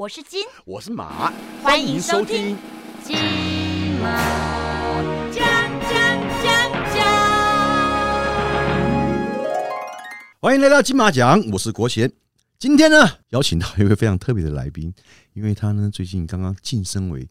我是金，我是马，欢迎收听金马奖奖奖奖。欢迎来到金马奖，我是国贤。今天呢，邀请到一位非常特别的来宾，因为他呢最近刚刚晋升为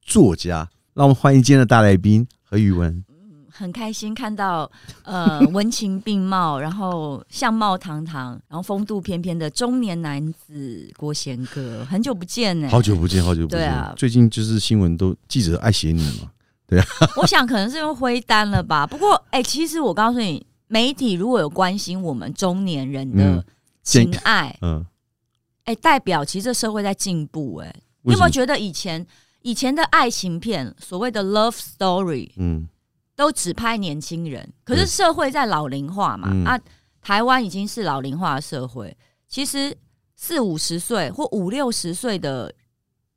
作家，让我们欢迎今天的大来宾何宇文。很开心看到，呃，文情并茂，然后相貌堂堂，然后风度翩翩的中年男子郭贤哥，很久不见呢、好久不见，好久不见。对啊。最近就是新闻都记者爱写你嘛，我想可能是因为灰单了吧。不过，哎、其实我告诉你，媒体如果有关心我们中年人的嗯。情爱，嗯，哎、代表其实这社会在进步、哎，你有没有觉得以前以前的爱情片，所谓的 love story，嗯都只拍年轻人，可是社会在老龄化嘛、嗯。啊，台湾已经是老龄化的社会，其实四五十岁或五六十岁的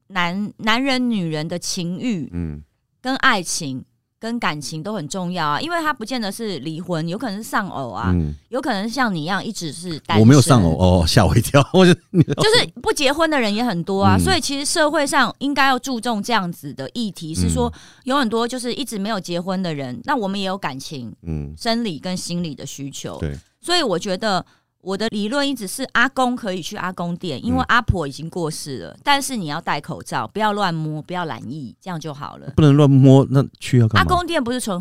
男男人、女人的情欲嗯。跟爱情跟感情都很重要啊，因为他不见得是离婚，有可能是丧偶啊，嗯，有可能像你一样一直是单身，我没有丧偶哦，吓我一跳。我就就是不结婚的人也很多啊，嗯。所以其实社会上应该要注重这样子的议题，是说有很多就是一直没有结婚的人，那我们也有感情、嗯，生理跟心理的需求，对，所以我觉得我的理论一直是阿公可以去阿公店，因为嗯阿婆已经过世了，但是你要戴口罩，不要乱摸，不要染疫，这样就好了。不能乱摸，那去要干嘛？阿公店不是纯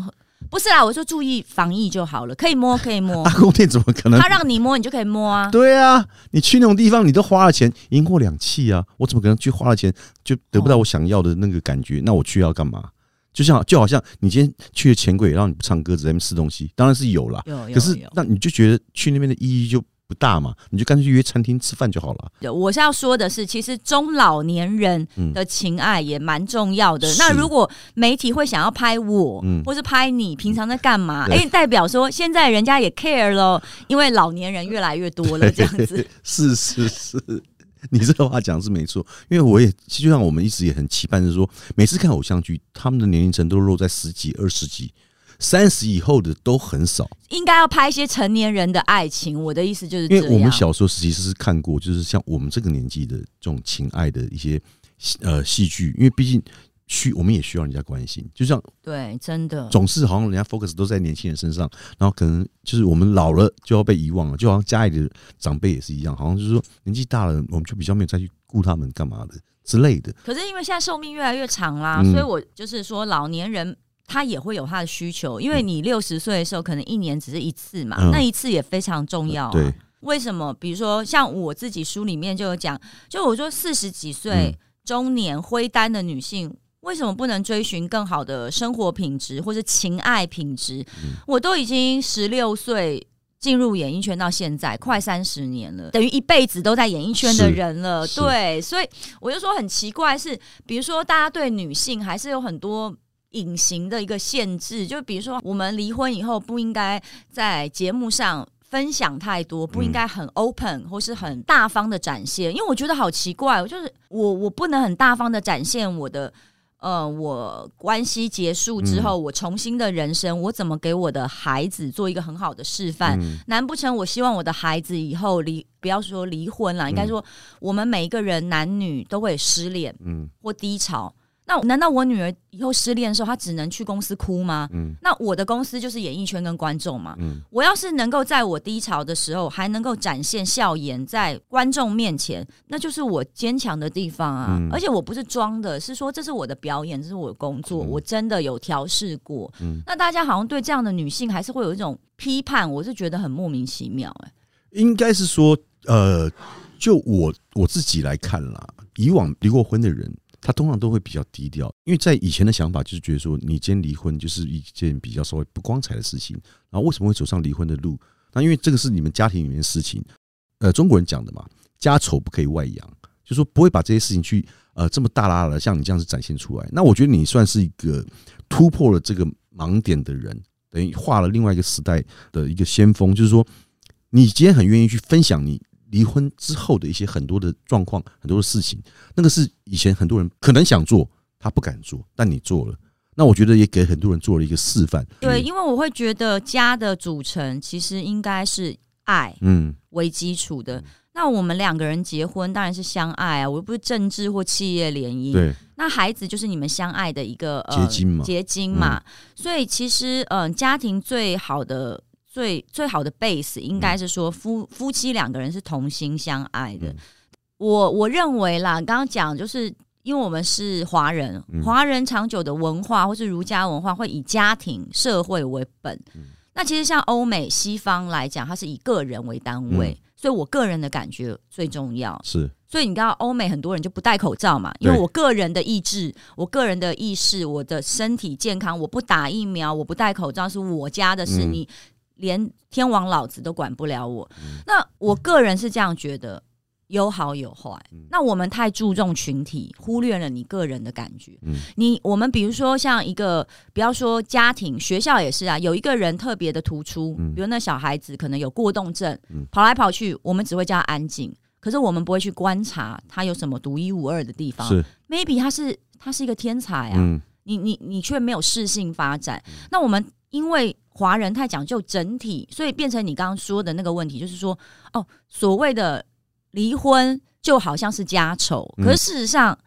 不是啦，我说注意防疫就好了，可以摸可以摸阿，公店怎么可能他？让你摸你就可以摸啊。对啊，你去那种地方，你都花了钱，赢货两气啊！我怎么可能去花了钱就得不到我想要的那个感觉？那我去要干嘛？就像就好像你今天去了钱柜，然后你不唱歌，只在那边吃东西，当然是有啦。有有可是有那你就觉得去那边的意义就不大嘛？你就干脆约餐厅吃饭就好了。对我是要说的是，其实中老年人嗯的情爱也蛮重要的。是那如果媒体会想要拍我，嗯或是拍你平常在干嘛？对哎、代表说现在人家也 care 咯，因为老年人越来越多了，这样子。是是是，你这个话讲是没错，因为我也就像我们一直也很期盼，是说每次看偶像剧，他们的年龄层都落在十几、二十几、三十以后的都很少。应该要拍一些成年人的爱情。我的意思就是。因为我们小时候其实是看过，就是像我们这个年纪的这种情爱的一些呃戏剧，因为毕竟需我们也需要人家关心，就像对，真的。总是好像人家 focus 都在年轻人身上，然后可能就是我们老了就要被遗忘了，就好像家里的长辈也是一样，好像就是说年纪大了，我们就比较没有再去顾他们干嘛的之类的。可是因为现在寿命越来越长啦，嗯所以我就是说老年人。他也会有他的需求，因为你六十岁的时候，可能一年只是一次嘛，嗯那一次也非常重要、啊。对，为什么？比如说，像我自己书里面就有讲，就我说四十几岁、嗯中年灰单的女性，为什么不能追寻更好的生活品质或者情爱品质？嗯我都已经十六岁。进入演艺圈到现在快三十年了，等于一辈子都在演艺圈的人了。对，所以我就说很奇怪是，比如说大家对女性还是有很多隐形的一个限制，就比如说我们离婚以后不应该在节目上分享太多，不应该很 open 或是很大方的展现，因为我觉得好奇怪，我就是我我不能很大方的展现我的。呃，我关系结束之后，我重新的人生，我怎么给我的孩子做一个很好的示范？嗯难不成我希望我的孩子以后离，不要说离婚了，应该说我们每一个人男女都会失恋嗯或低潮。那难道我女儿以后失恋的时候，她只能去公司哭吗？嗯那我的公司就是演艺圈跟观众嘛。嗯，我要是能够在我低潮的时候，还能够展现笑颜在观众面前，那就是我坚强的地方啊！嗯而且我不是装的，是说这是我的表演，这是我的工作，嗯我真的有调试过。嗯那大家好像对这样的女性还是会有一种批判，我是觉得很莫名其妙、哎，应该是说，呃，就我我自己来看啦，以往离过婚的人，他通常都会比较低调，因为在以前的想法就是觉得说，你今天离婚就是一件比较稍微不光彩的事情，然后为什么会走上离婚的路？那因为这个是你们家庭里面的事情，呃，中国人讲的嘛，家丑不可以外扬，就说不会把这些事情去呃这么大拉的像你这样子展现出来。那我觉得你算是一个突破了这个盲点的人，等于画了另外一个时代的一个先锋，就是说你今天很愿意去分享你离婚之后的一些很多的状况、很多的事情，那个是以前很多人可能想做，他不敢做，但你做了。那我觉得也给很多人做了一个示范。对，因为我会觉得家的组成其实应该是爱嗯为基础的。那我们两个人结婚当然是相爱啊，我又不是政治或企业联姻。对，那孩子就是你们相爱的一个、呃、结晶嘛结晶嘛。所以其实，嗯、家庭最好的、最最好的 base 应该是说夫夫妻两个人是同心相爱的。嗯我我认为啦，刚刚讲就是。因为我们是华人，嗯华人长久的文化或是儒家文化会以家庭社会为本。嗯那其实像欧美西方来讲，它是以个人为单位，嗯所以我个人的感觉最重要。是所以你知道，欧美很多人就不戴口罩嘛，因为我个人的意志、我个人的意识、我的身体健康，我不打疫苗，我不戴口罩是我家的事，嗯你连天王老子都管不了我。那我个人是这样觉得，有好有坏。嗯那我们太注重群体，忽略了你个人的感觉。嗯你我们比如说像一个，不要说家庭，学校也是啊，有一个人特别的突出，嗯比如那小孩子可能有过动症，嗯跑来跑去，我们只会叫他安静。可是我们不会去观察他有什么独一无二的地方。是 maybe 他是他是一个天才啊，嗯你你你却没有适性发展。那我们因为华人太讲究整体，所以变成你刚刚说的那个问题，就是说哦，所谓的离婚就好像是家丑，嗯可是事实上，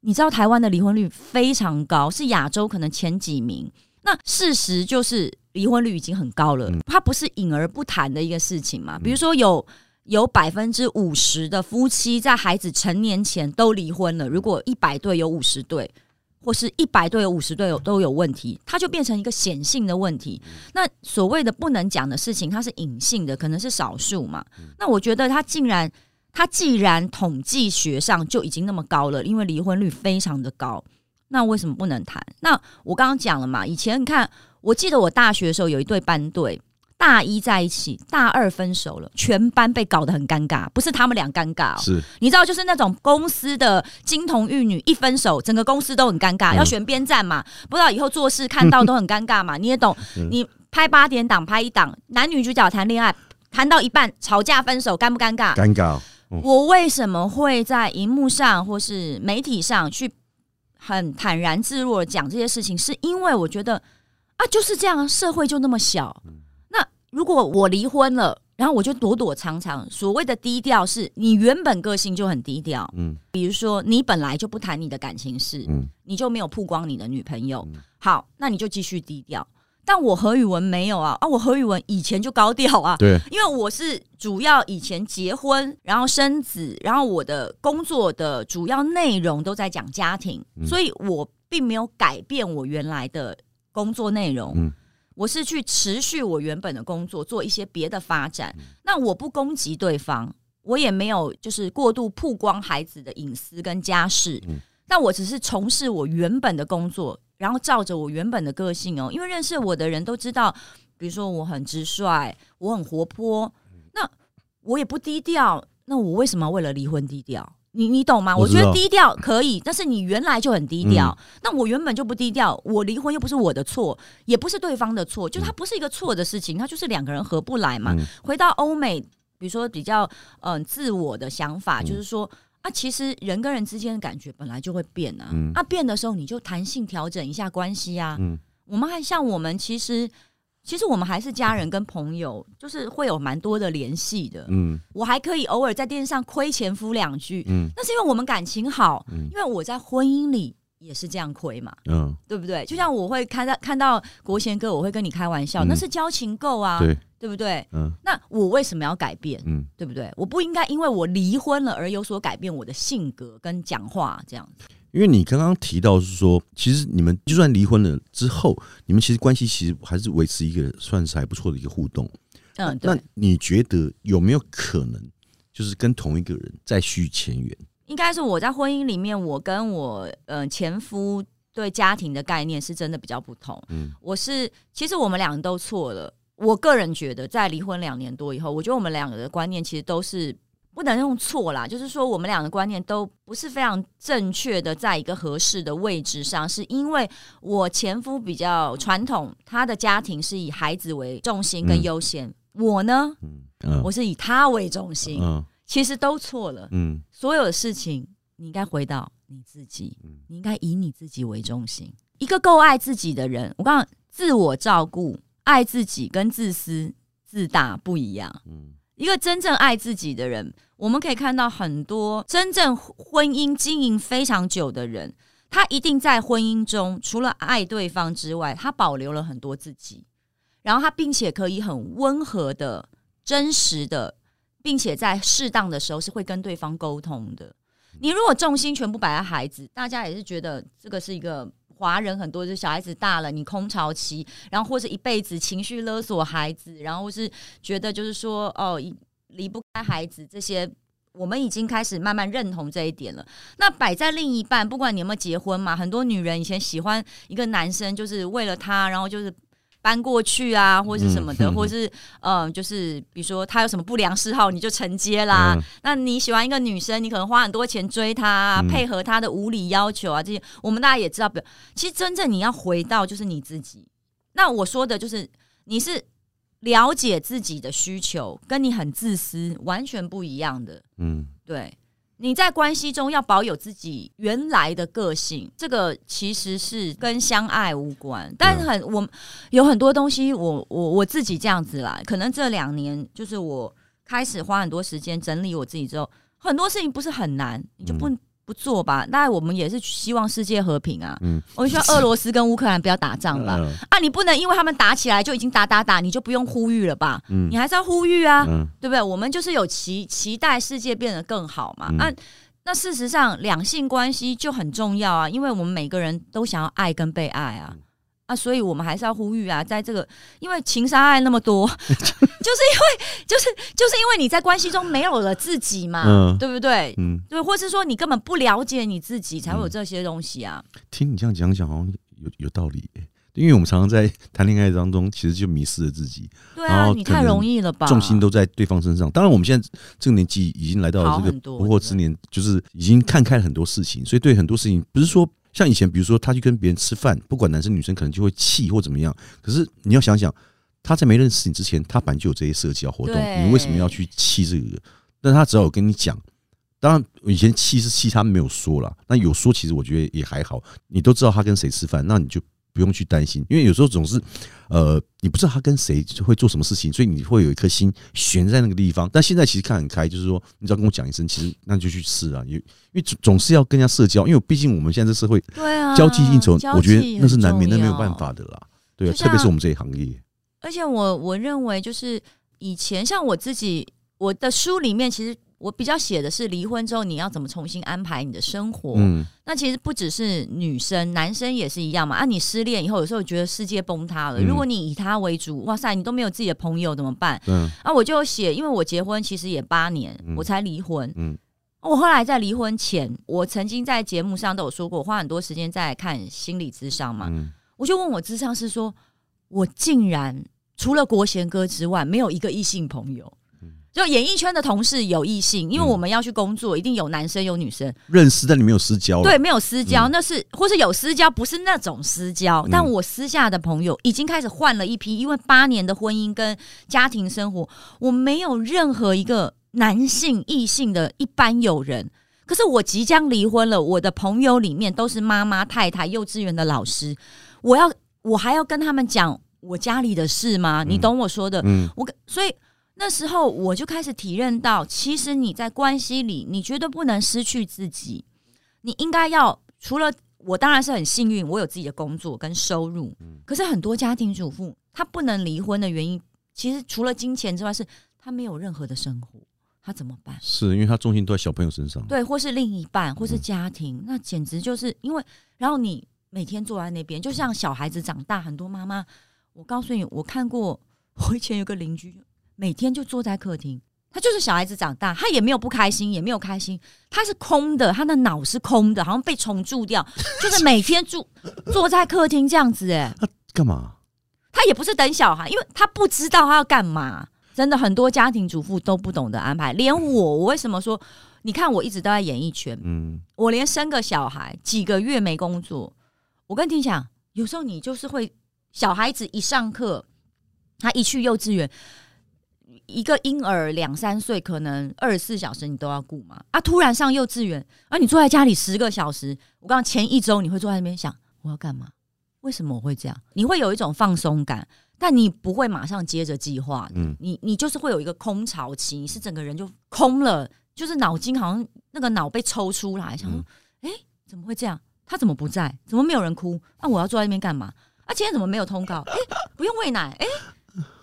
你知道台湾的离婚率非常高，是亚洲可能前几名。那事实就是离婚率已经很高了，嗯它不是隐而不谈的一个事情嘛。比如说有有百分之五十的夫妻在孩子成年前都离婚了，如果一百对有五十对，或是一百对有五十对有都有问题，它就变成一个显性的问题。那所谓的不能讲的事情，它是隐性的，可能是少数嘛。那我觉得它竟然，它既然统计学上就已经那么高了，因为离婚率非常的高，那为什么不能谈？那我刚刚讲了嘛，以前你看，我记得我大学的时候有一对班队。大一在一起，大二分手了，全班被搞得很尴尬，不是他们俩尴尬、哦，是你知道，就是那种公司的金童玉女一分手，整个公司都很尴尬，嗯要选边站嘛，不知道以后做事看到都很尴尬嘛，你也懂。嗯你拍八点档拍一档，男女主角谈恋爱，谈到一半吵架分手，尴不尴尬？尴尬哦，我为什么会在荧幕上或是媒体上去很坦然自若的讲这些事情？是因为我觉得啊，就是这样，社会就那么小。那如果我离婚了，然后我就躲躲藏藏，所谓的低调，是你原本个性就很低调。嗯比如说，你本来就不谈你的感情事，嗯你就没有曝光你的女朋友。好，那你就继续低调。但我何宇文没有啊啊！我何宇文以前就高调啊，对，因为我是主要以前结婚，然后生子，然后我的工作的主要内容都在讲家庭，嗯所以我并没有改变我原来的工作内容。嗯我是去持续我原本的工作，做一些别的发展。嗯那我不攻击对方，我也没有就是过度曝光孩子的隐私跟家事。嗯但我只是从事我原本的工作，然后照着我原本的个性哦，因为认识我的人都知道，比如说我很直率，我很活泼，那我也不低调，那我为什么为了离婚低调？你你懂吗？我我觉得低调可以，但是你原来就很低调，那我原本就不低调，我离婚又不是我的错，也不是对方的错，就它不是一个错的事情，它就是两个人合不来嘛。嗯回到欧美，比如说比较嗯、呃自我的想法，嗯就是说啊，其实人跟人之间的感觉本来就会变啊，嗯啊变的时候你就弹性调整一下关系啊。嗯我们还像我们其实。其实我们还是家人跟朋友，就是会有蛮多的联系的。嗯我还可以偶尔在电视上亏前夫两句，嗯那是因为我们感情好，嗯因为我在婚姻里也是这样亏嘛，嗯，对不对？就像我会看到看到国贤哥，我会跟你开玩笑，嗯那是交情够啊，对，对不对？嗯那我为什么要改变？嗯对不对？我不应该因为我离婚了而有所改变我的性格跟讲话这样子。因为你刚刚提到是说，其实你们就算离婚了之后，你们其实关系其实还是维持一个算是还不错的一个互动。嗯，那，你觉得有没有可能，就是跟同一个人再续前缘？应该是我在婚姻里面，我跟我呃前夫对家庭的概念是真的比较不同。嗯我是其实我们两个都错了。我个人觉得，在离婚两年多以后，我觉得我们两个的观念其实都是不能用错啦，就是说我们俩的观念都不是非常正确的，在一个合适的位置上，是因为我前夫比较传统，他的家庭是以孩子为重心跟嗯优先，我呢，我是以他为中心，嗯其实都错了。嗯所有的事情，你应该回到你自己，嗯你应该以你自己为中心。一个够爱自己的人，我刚刚自我照顾、爱自己跟自私自大不一样。嗯一个真正爱自己的人，我们可以看到很多真正婚姻经营非常久的人，他一定在婚姻中除了爱对方之外，他保留了很多自己，然后他并且可以很温和的、真实的，并且在适当的时候是会跟对方沟通的。你如果重心全部摆在孩子，大家也是觉得这个是一个华人很多，就是小孩子大了，你空巢期，然后或者一辈子情绪勒索孩子，然后是觉得就是说哦，离不开孩子这些，我们已经开始慢慢认同这一点了。那摆在另一半，不管你有没有结婚嘛，很多女人以前喜欢一个男生，就是为了他，然后就是。搬过去啊，或是什么的，或是嗯，就是比如说他有什么不良嗜好，你就承接啦。那你喜欢一个女生，你可能花很多钱追她，啊配合她的无理要求啊，这些我们大家也知道。不，其实真正你要回到就是你自己。那我说的就是你是了解自己的需求，跟你很自私完全不一样的。嗯，对。你在关系中要保有自己原来的个性，这个其实是跟相爱无关。但是很我有很多东西，我我我自己这样子啦。可能这两年就是我开始花很多时间整理我自己之后，很多事情不是很难，你就不。不做吧，那我们也是希望世界和平啊。嗯，我们希望俄罗斯跟乌克兰不要打仗吧。啊，你不能因为他们打起来就已经打打打，你就不用呼吁了吧？嗯，你还是要呼吁啊，对不对？我们就是有期期待世界变得更好嘛。啊，那事实上两性关系就很重要啊，因为我们每个人都想要爱跟被爱啊。啊，所以我们还是要呼吁啊，在这个因为情杀爱那么多，就是因为就是就是因为你在关系中没有了自己嘛，对不对？嗯，对，或是说你根本不了解你自己，才会有这些东西啊。听你这样讲讲，好像有有道理，因为我们常常在谈恋爱当中，其实就迷失了自己。对啊，你太容易了吧？重心都在对方身上。当然，我们现在这个年纪已经来到了这个不惑之年，就是已经看开了很多事情，所以对很多事情不是说。像以前，比如说他去跟别人吃饭，不管男生女生，可能就会气或怎么样。可是你要想想，他在没认识你之前，他本来就有这些社交活动，你为什么要去气这个？但他只要有跟你讲，当然以前气是气他没有说了，那有说其实我觉得也还好。你都知道他跟谁吃饭，那你就。不用去担心，因为有时候总是，呃，你不知道他跟谁会做什么事情，所以你会有一颗心悬在那个地方。但现在其实看很开，就是说，你只要跟我讲一声，其实那就去吃啊。因为因为总是要跟人家社交，因为毕竟我们现在这社会，对啊，交际应酬，我觉得那是难免，那没有办法的啦。对啊，特别是我们这一行业。而且我我认为，就是以前像我自己，我的书里面其实。我比较写的是离婚之后你要怎么重新安排你的生活。嗯，那其实不只是女生，男生也是一样嘛。啊，你失恋以后，有时候觉得世界崩塌了。如果你以他为主，哇塞，你都没有自己的朋友怎么办？嗯，啊，我就写，因为我结婚其实也八年，我才离婚。嗯，我后来在离婚前，我曾经在节目上都有说过，花很多时间在看心理智商嘛。嗯，我就问我智商是说，我竟然除了国贤哥之外，没有一个异性朋友。就演艺圈的同事有异性，因为我们要去工作，一定有男生有女生认识，但你没有私交。对，没有私交，那是或是有私交，不是那种私交。但我私下的朋友已经开始换了一批，因为八年的婚姻跟家庭生活，我没有任何一个男性异性的一般友人。可是我即将离婚了，我的朋友里面都是妈妈、太太、幼稚园的老师，我要我还要跟他们讲我家里的事吗？你懂我说的？嗯，我所以。那时候我就开始体认到，其实你在关系里，你绝对不能失去自己。你应该要除了我，当然是很幸运，我有自己的工作跟收入。可是很多家庭主妇，她不能离婚的原因，其实除了金钱之外，是她没有任何的生活，她怎么办？是因为她重心都在小朋友身上，对，或是另一半，或是家庭，那简直就是因为，然后你每天坐在那边，就像小孩子长大，很多妈妈，我告诉你，我看过，我以前有个邻居。每天就坐在客厅，他就是小孩子长大，他也没有不开心，也没有开心，他是空的，他的脑是空的，好像被虫蛀掉，就是每天住坐在客厅这样子，哎，他干嘛？他也不是等小孩，因为他不知道他要干嘛。真的很多家庭主妇都不懂得安排，连我，我为什么说？你看我一直都在演艺圈，嗯，我连生个小孩几个月没工作，我跟你讲，有时候你就是会小孩子一上课，他一去幼稚园。一个婴儿两三岁，可能二十四小时你都要顾嘛？啊，突然上幼稚园，啊，你坐在家里十个小时，我刚刚前一周你会坐在那边想我要干嘛？为什么我会这样？你会有一种放松感，但你不会马上接着计划，嗯你你就是会有一个空巢期，你是整个人就空了，就是脑筋好像那个脑被抽出来，想说，哎、怎么会这样？他怎么不在？怎么没有人哭？那、我要坐在那边干嘛？啊，今天怎么没有通告？哎、不用喂奶，哎、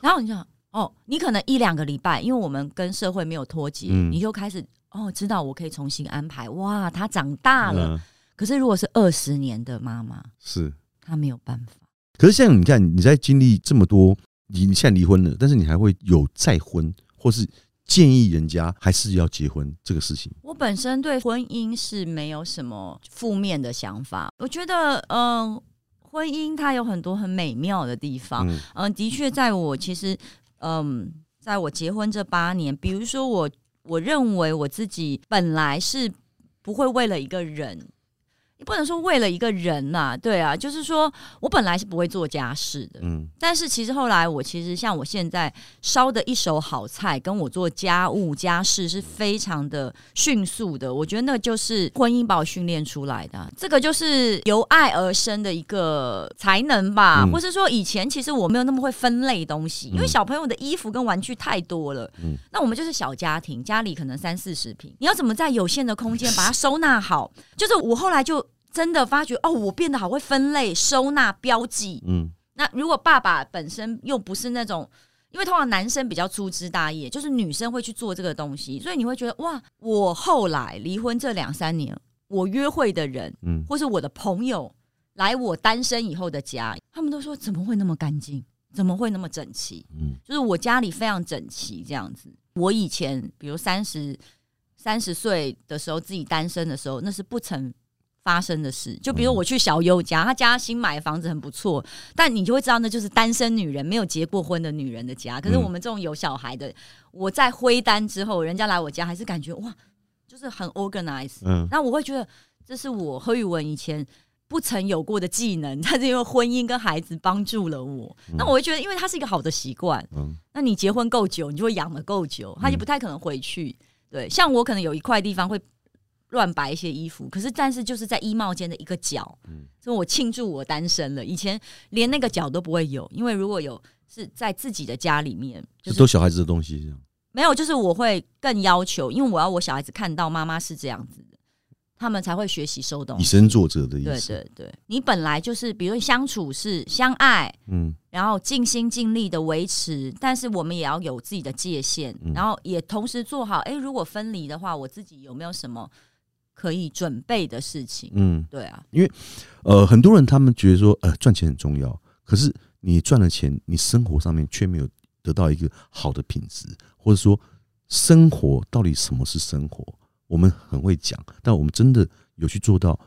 然后你想，哦，你可能一两个礼拜，因为我们跟社会没有脱节，嗯你就开始哦，知道我可以重新安排。哇，他长大了。嗯可是如果是二十年的妈妈，是。她没有办法。可是像你看，你在经历这么多，你你现在离婚了，但是你还会有再婚，或是建议人家还是要结婚这个事情。我本身对婚姻是没有什么负面的想法，我觉得，嗯、婚姻它有很多很美妙的地方。嗯嗯、的确，在我其实，嗯，在我结婚这八年，比如说我，我认为我自己本来是不会为了一个人。你不能说为了一个人呐、对啊，就是说我本来是不会做家事的，嗯但是其实后来我其实像我现在烧的一手好菜，跟我做家务家事是非常的迅速的。我觉得那就是婚姻把我训练出来的啊，这个就是由爱而生的一个才能吧，嗯或是说以前其实我没有那么会分类东西，因为嗯小朋友的衣服跟玩具太多了。嗯那我们就是小家庭，家里可能三四十平，你要怎么在有限的空间把它收纳好？就是我后来就真的发觉，哦，我变得好会分类、收纳、标记。嗯那如果爸爸本身又不是那种，因为通常男生比较粗枝大叶，就是女生会去做这个东西，所以你会觉得哇，我后来离婚这两三年，我约会的人嗯或是我的朋友来我单身以后的家，他们都说怎么会那么干净，怎么会那么整齐？嗯就是我家里非常整齐这样子。我以前比如三十三十岁的时候，自己单身的时候，那是不曾发生的事。就比如我去小优家，他家新买房子很不错，但你就会知道那就是单身女人没有结过婚的女人的家。可是嗯我们这种有小孩的，我在挥单之后，人家来我家还是感觉哇，就是很 organized。嗯那我会觉得这是我何宇文以前不曾有过的技能，但是因为婚姻跟孩子帮助了我。那我会觉得，因为它是一个好的习惯，嗯那你结婚够久，你就会养的够久，他就不太可能回去。对，像我可能有一块地方会乱摆一些衣服，可是但是就是在衣帽间的一个角，嗯所以我庆祝我单身了。以前连那个角都不会有，因为如果有是在自己的家里面，就是这都小孩子的东西，这样。没有，就是我会更要求，因为我要我小孩子看到妈妈是这样子的，他们才会学习收东西。以身作则的意对思。对对，你本来就是，比如相处是相爱，嗯然后尽心尽力的维持，但是我们也要有自己的界限，嗯然后也同时做好，哎，如果分离的话，我自己有没有什么可以准备的事情？嗯，对啊，因为呃，很多人他们觉得说，呃，赚钱很重要，可是你赚了钱，你生活上面却没有得到一个好的品质，或者说生活到底什么是生活？我们很会讲，但我们真的有去做到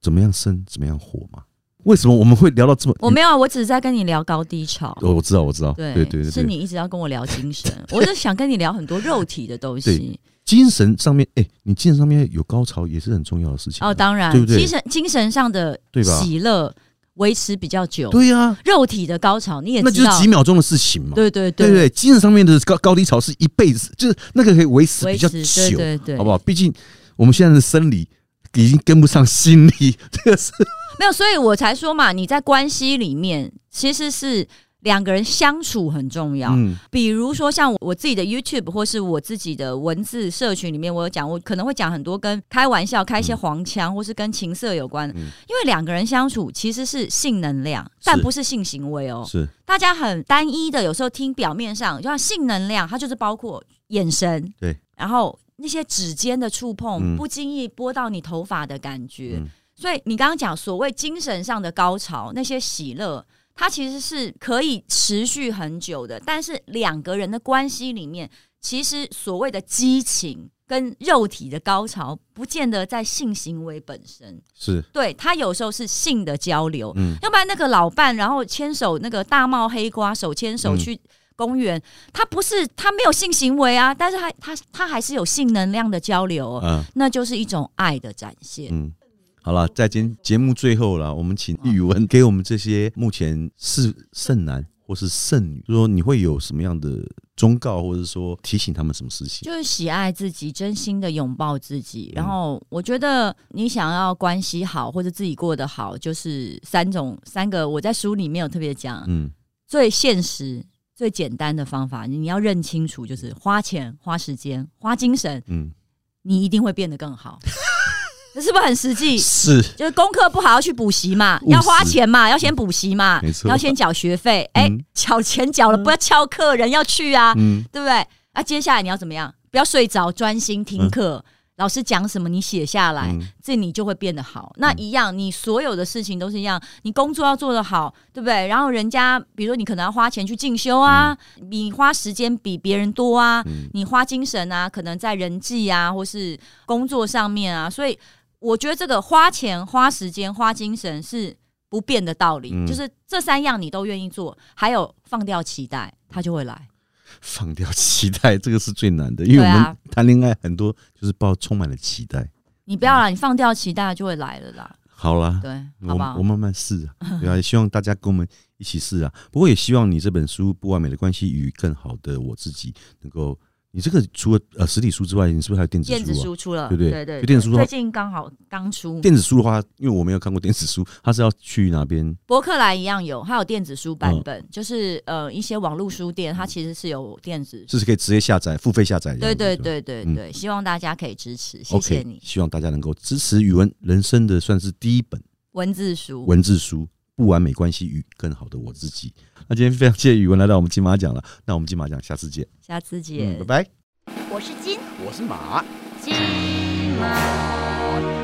怎么样生，怎么样活吗？为什么我们会聊到这么？我没有，我只是在跟你聊高低潮。哦，我知道，我知道，对对对对对，是你一直要跟我聊精神，我就想跟你聊很多肉体的东西。精神上面，哎、你精神上面有高潮也是很重要的事情啊哦，当然，对不对？精神精神上的对吧？喜乐维持比较久，对呀、肉体的高潮你也那就是，几秒钟的事情嘛。对对对。对对，精神上面的高高低潮是一辈子，就是那个可以维持比较久，对对，好不好？毕竟我们现在的生理已经跟不上心理，这个是没有，所以我才说嘛，你在关系里面其实是两个人相处很重要。嗯比如说像我自己的 YouTube 或是我自己的文字社群里面，我有讲，我可能会讲很多跟开玩笑、开一些黄腔，或是跟情色有关的。嗯因为两个人相处其实是性能量，但不是性行为哦。是大家很单一的，有时候听表面上，就像性能量，它就是包括眼神，对，然后那些指尖的触碰，嗯不经意拨到你头发的感觉。嗯所以你刚刚讲所谓精神上的高潮，那些喜乐，它其实是可以持续很久的。但是两个人的关系里面，其实所谓的激情跟肉体的高潮，不见得在性行为本身。是，对，他有时候是性的交流，嗯要不然那个老伴，然后牵手那个大帽黑瓜手牵手嗯去公园，他不是他没有性行为啊，但是他他他还是有性能量的交流、哦，嗯那就是一种爱的展现。嗯。好了，在今节目最后了，我们请宇文给我们这些目前是剩男或是剩女，就说你会有什么样的忠告，或者说提醒他们什么事情？就是喜爱自己，真心的拥抱自己。嗯然后，我觉得你想要关系好，或者自己过得好，就是三种三个。我在书里面有特别讲，嗯最现实、最简单的方法，你要认清楚，就是花钱、花时间、花精神，嗯，你一定会变得更好。这是不是很实际？是就是功课不好要去补习嘛，要花钱嘛，要先补习嘛没，错要先缴学费。哎、嗯缴钱缴了，不要翘课，人要去啊，嗯对不对？啊，接下来你要怎么样？不要睡着，专心听课。老师讲什么，你写下来，嗯这你就会变得好。那一样，你所有的事情都是一样，你工作要做得好，对不对？然后人家，比如说你可能要花钱去进修啊，你花时间比别人多啊，嗯你花精神啊，可能在人际啊，或是工作上面啊，所以我觉得这个花钱、花时间、花精神是不变的道理，嗯就是这三样你都愿意做，还有放掉期待，他就会来。放掉期待，这个是最难的，因为我对啊们谈恋爱很多就是抱充满了期待。你不要啦，你放掉期待就会来了啦，好啦，对，我好不好我？慢慢试啊，对啊，也希望大家跟我们一起试啊。不过也希望你这本书《不完美的关系与更好的我自己》能够，你这个除了呃实体书之外，你是不是还有电子书电子书出了，对不对对对，就电子书最近刚好刚出，电子书的话，因为我没有看过电子书，它是要去哪边？博客来一样有，还有电子书嗯版本，就是呃一些网络书店，它其实是有电子。就是可以直接下载、付费下载。对对对对嗯对，希望大家可以支持，谢谢你。希望大家能够支持语文人生的算是第一本文字书，文字书《不完美关系与更好的我自己》。那今天非常谢谢宇文来到我们金马奖了，那我们金马奖下次见，下次见嗯，拜。拜。我是金我是马。金马奖。